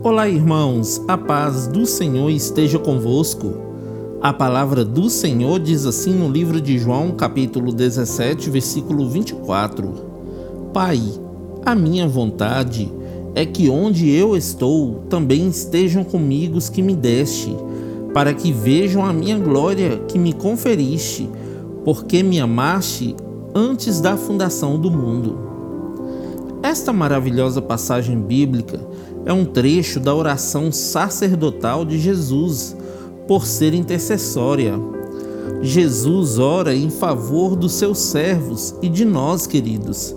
Olá, irmãos, a paz do Senhor esteja convosco. A palavra do Senhor diz assim no livro de João, capítulo 17, versículo 24: Pai, a minha vontade é que onde eu estou também estejam comigo os que me deste, para que vejam a minha glória que me conferiste, porque me amaste antes da fundação do mundo. Esta maravilhosa passagem bíblica é um trecho da oração sacerdotal de Jesus, por ser intercessória. Jesus ora em favor dos seus servos e de nós, queridos.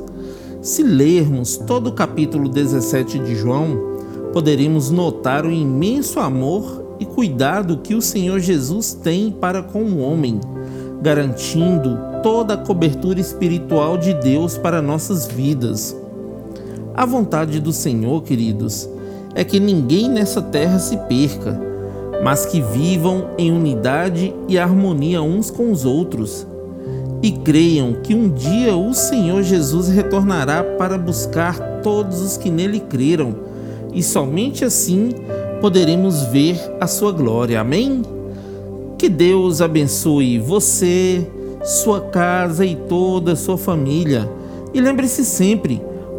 Se lermos todo o capítulo 17 de João, poderemos notar o imenso amor e cuidado que o Senhor Jesus tem para com o homem, garantindo toda a cobertura espiritual de Deus para nossas vidas. A vontade do Senhor, queridos, é que ninguém nessa terra se perca, mas que vivam em unidade e harmonia uns com os outros. E creiam que um dia o Senhor Jesus retornará para buscar todos os que nele creram, e somente assim poderemos ver a sua glória. Amém? Que Deus abençoe você, sua casa e toda a sua família. E lembre-se sempre,